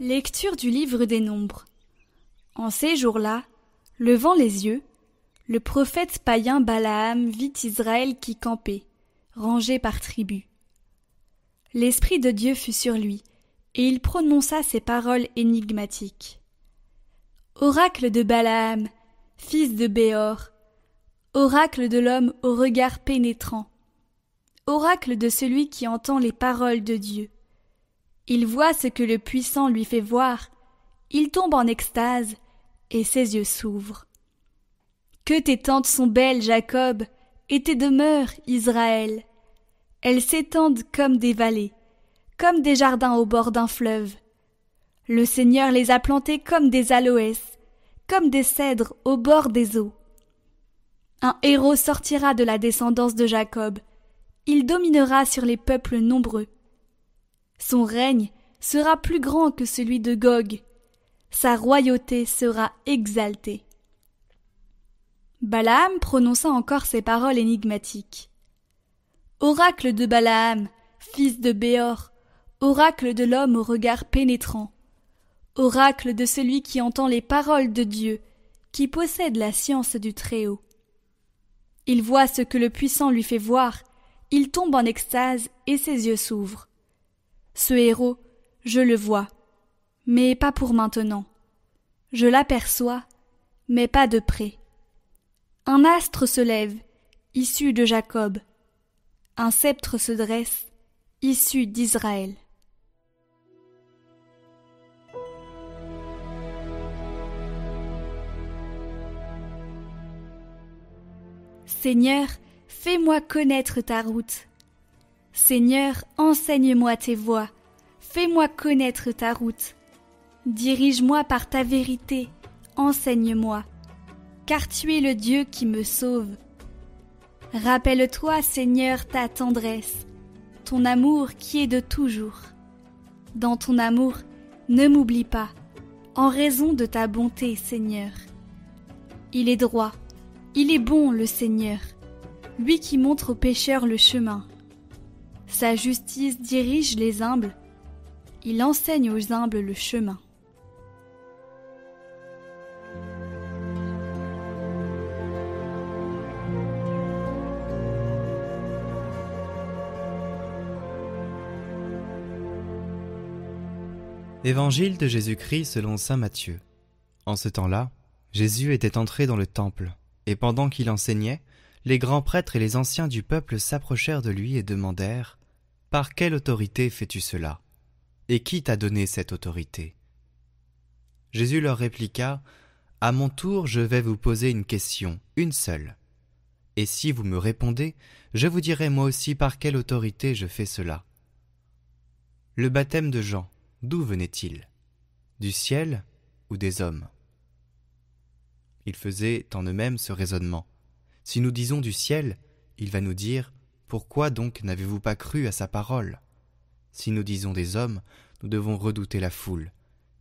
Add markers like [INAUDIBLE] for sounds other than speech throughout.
Lecture du livre des Nombres. En ces jours-là, levant les yeux, le prophète païen Balaam vit Israël qui campait, rangé par tribu. L'Esprit de Dieu fut sur lui, et il prononça ces paroles énigmatiques. Oracle de Balaam, fils de Béor, oracle de l'homme au regard pénétrant, oracle de celui qui entend les paroles de Dieu. Il voit ce que le puissant lui fait voir, il tombe en extase, et ses yeux s'ouvrent. Que tes tentes sont belles, Jacob, et tes demeures, Israël. Elles s'étendent comme des vallées, comme des jardins au bord d'un fleuve. Le Seigneur les a plantées comme des aloès, comme des cèdres au bord des eaux. Un héros sortira de la descendance de Jacob. Il dominera sur les peuples nombreux. Son règne sera plus grand que celui de Gog. Sa royauté sera exaltée. Balaam prononça encore ces paroles énigmatiques. Oracle de Balaam, fils de Béor, oracle de l'homme au regard pénétrant, oracle de celui qui entend les paroles de Dieu, qui possède la science du Très-Haut. Il voit ce que le puissant lui fait voir, il tombe en extase et ses yeux s'ouvrent. Ce héros, je le vois, mais pas pour maintenant. Je l'aperçois, mais pas de près. Un astre se lève, issu de Jacob. Un sceptre se dresse, issu d'Israël. Seigneur, fais-moi connaître ta route. Seigneur, enseigne-moi tes voies, fais-moi connaître ta route. Dirige-moi par ta vérité, enseigne-moi, car tu es le Dieu qui me sauve. Rappelle-toi, Seigneur, ta tendresse, ton amour qui est de toujours. Dans ton amour, ne m'oublie pas, en raison de ta bonté, Seigneur. Il est droit, il est bon, le Seigneur, lui qui montre aux pécheurs le chemin. Sa justice dirige les humbles, il enseigne aux humbles le chemin. Évangile de Jésus-Christ selon Saint Matthieu. En ce temps-là, Jésus était entré dans le temple, et pendant qu'il enseignait, les grands prêtres et les anciens du peuple s'approchèrent de lui et demandèrent Par quelle autorité fais-tu cela? Et qui t'a donné cette autorité? Jésus leur répliqua À mon tour, je vais vous poser une question, une seule. Et si vous me répondez, je vous dirai moi aussi par quelle autorité je fais cela. Le baptême de Jean, D'où venait-il? Du ciel ou des hommes? Ils faisaient en eux-mêmes ce raisonnement. Si nous disons du ciel, il va nous dire Pourquoi donc n'avez-vous pas cru à sa parole? Si nous disons des hommes, nous devons redouter la foule,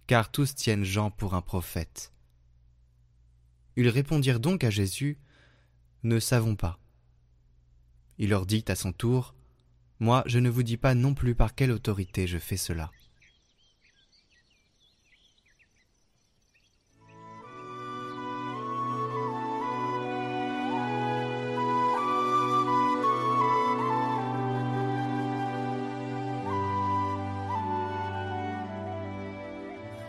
car tous tiennent Jean pour un prophète. Ils répondirent donc à Jésus Ne savons pas. Il leur dit à son tour Moi, je ne vous dis pas non plus par quelle autorité je fais cela.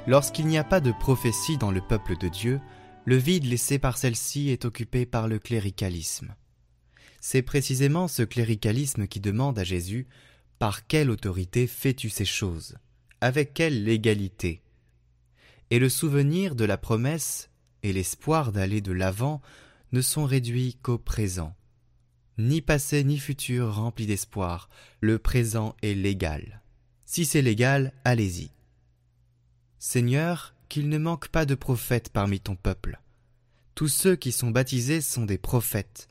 Lorsqu'il n'y a pas de prophétie dans le peuple de Dieu, le vide laissé par celle-ci est occupé par le cléricalisme. C'est précisément ce cléricalisme qui demande à Jésus Par quelle autorité fais-tu ces choses? Avec quelle légalité? Et le souvenir de la promesse et l'espoir d'aller de l'avant ne sont réduits qu'au présent. Ni passé ni futur rempli d'espoir, le présent est légal. Si c'est légal, allez-y. Seigneur, qu'il ne manque pas de prophètes parmi ton peuple. Tous ceux qui sont baptisés sont des prophètes.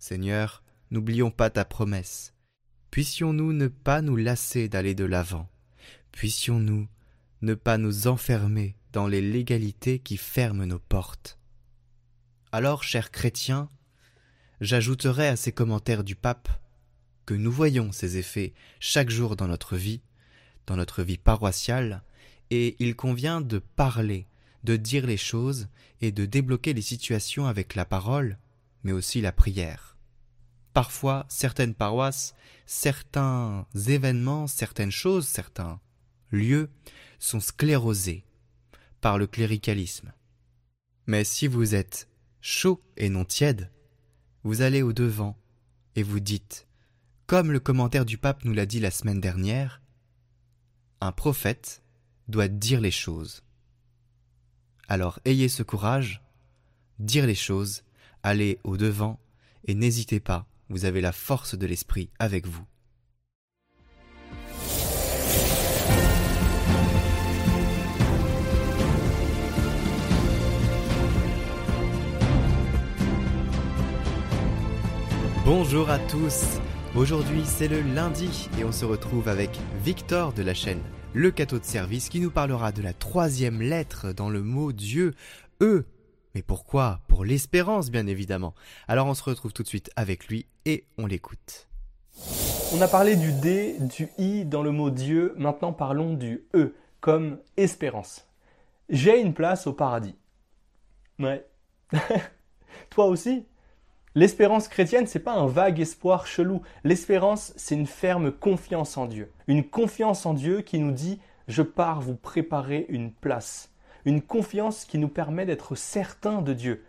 Seigneur, n'oublions pas ta promesse. Puissions-nous ne pas nous lasser d'aller de l'avant. Puissions-nous ne pas nous enfermer dans les légalités qui ferment nos portes. Alors, chers chrétiens, j'ajouterai à ces commentaires du pape que nous voyons ces effets chaque jour dans notre vie, dans notre vie paroissiale, et il convient de parler, de dire les choses et de débloquer les situations avec la parole, mais aussi la prière. Parfois, certaines paroisses, certains événements, certaines choses, certains lieux sont sclérosés par le cléricalisme. Mais si vous êtes chaud et non tiède, vous allez au devant et vous dites, comme le commentaire du pape nous l'a dit la semaine dernière, un prophète doit dire les choses. Alors ayez ce courage, dire les choses, allez au devant et n'hésitez pas, vous avez la force de l'esprit avec vous. Bonjour à tous. Aujourd'hui c'est le lundi et on se retrouve avec Victor de la chaîne Le Cateau de Service qui nous parlera de la troisième lettre dans le mot Dieu, E. Mais pourquoi? Pour l'espérance bien évidemment. Alors on se retrouve tout de suite avec lui et on l'écoute. On a parlé du D, du I dans le mot Dieu, maintenant parlons du E comme espérance. J'ai une place au paradis. Ouais. [LAUGHS] Toi aussi? L'espérance chrétienne, c'est pas un vague espoir chelou. L'espérance, c'est une ferme confiance en Dieu. Une confiance en Dieu qui nous dit je pars vous préparer une place. Une confiance qui nous permet d'être certains de Dieu.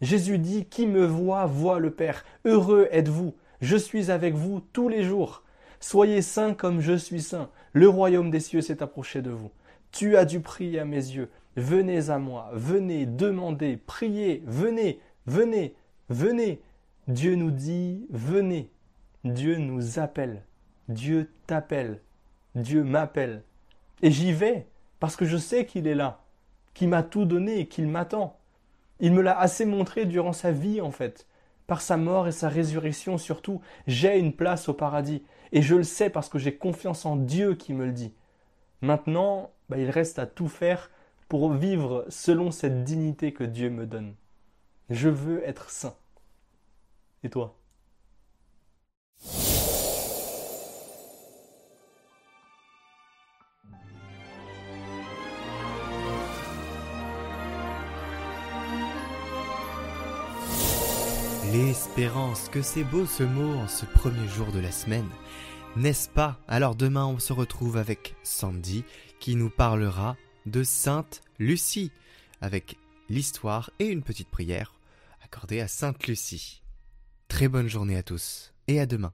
Jésus dit Qui me voit, voit le Père. Heureux êtes-vous. Je suis avec vous tous les jours. Soyez saints comme je suis saint. Le royaume des cieux s'est approché de vous. Tu as du prix à mes yeux. Venez à moi, venez, demandez, priez, venez, venez, Venez. Dieu nous dit venez. Dieu nous appelle. Dieu t'appelle. Dieu m'appelle. Et j'y vais parce que je sais qu'il est là, qu'il m'a tout donné et qu'il m'attend. Il me l'a assez montré durant sa vie en fait. Par sa mort et sa résurrection surtout, j'ai une place au paradis. Et je le sais parce que j'ai confiance en Dieu qui me le dit. Maintenant, bah, il reste à tout faire pour vivre selon cette dignité que Dieu me donne. Je veux être saint. Et toi? L'espérance, que c'est beau ce mot en ce premier jour de la semaine, n'est-ce pas? Alors demain on se retrouve avec Sandy qui nous parlera de Sainte Lucie, avec l'histoire et une petite prière accordée à Sainte Lucie. Très bonne journée à tous et à demain.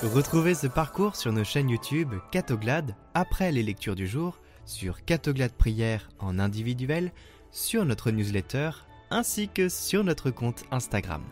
Retrouvez ce parcours sur nos chaînes YouTube Catoglade après les lectures du jour, sur Catoglade Prière en individuel, sur notre newsletter ainsi que sur notre compte Instagram.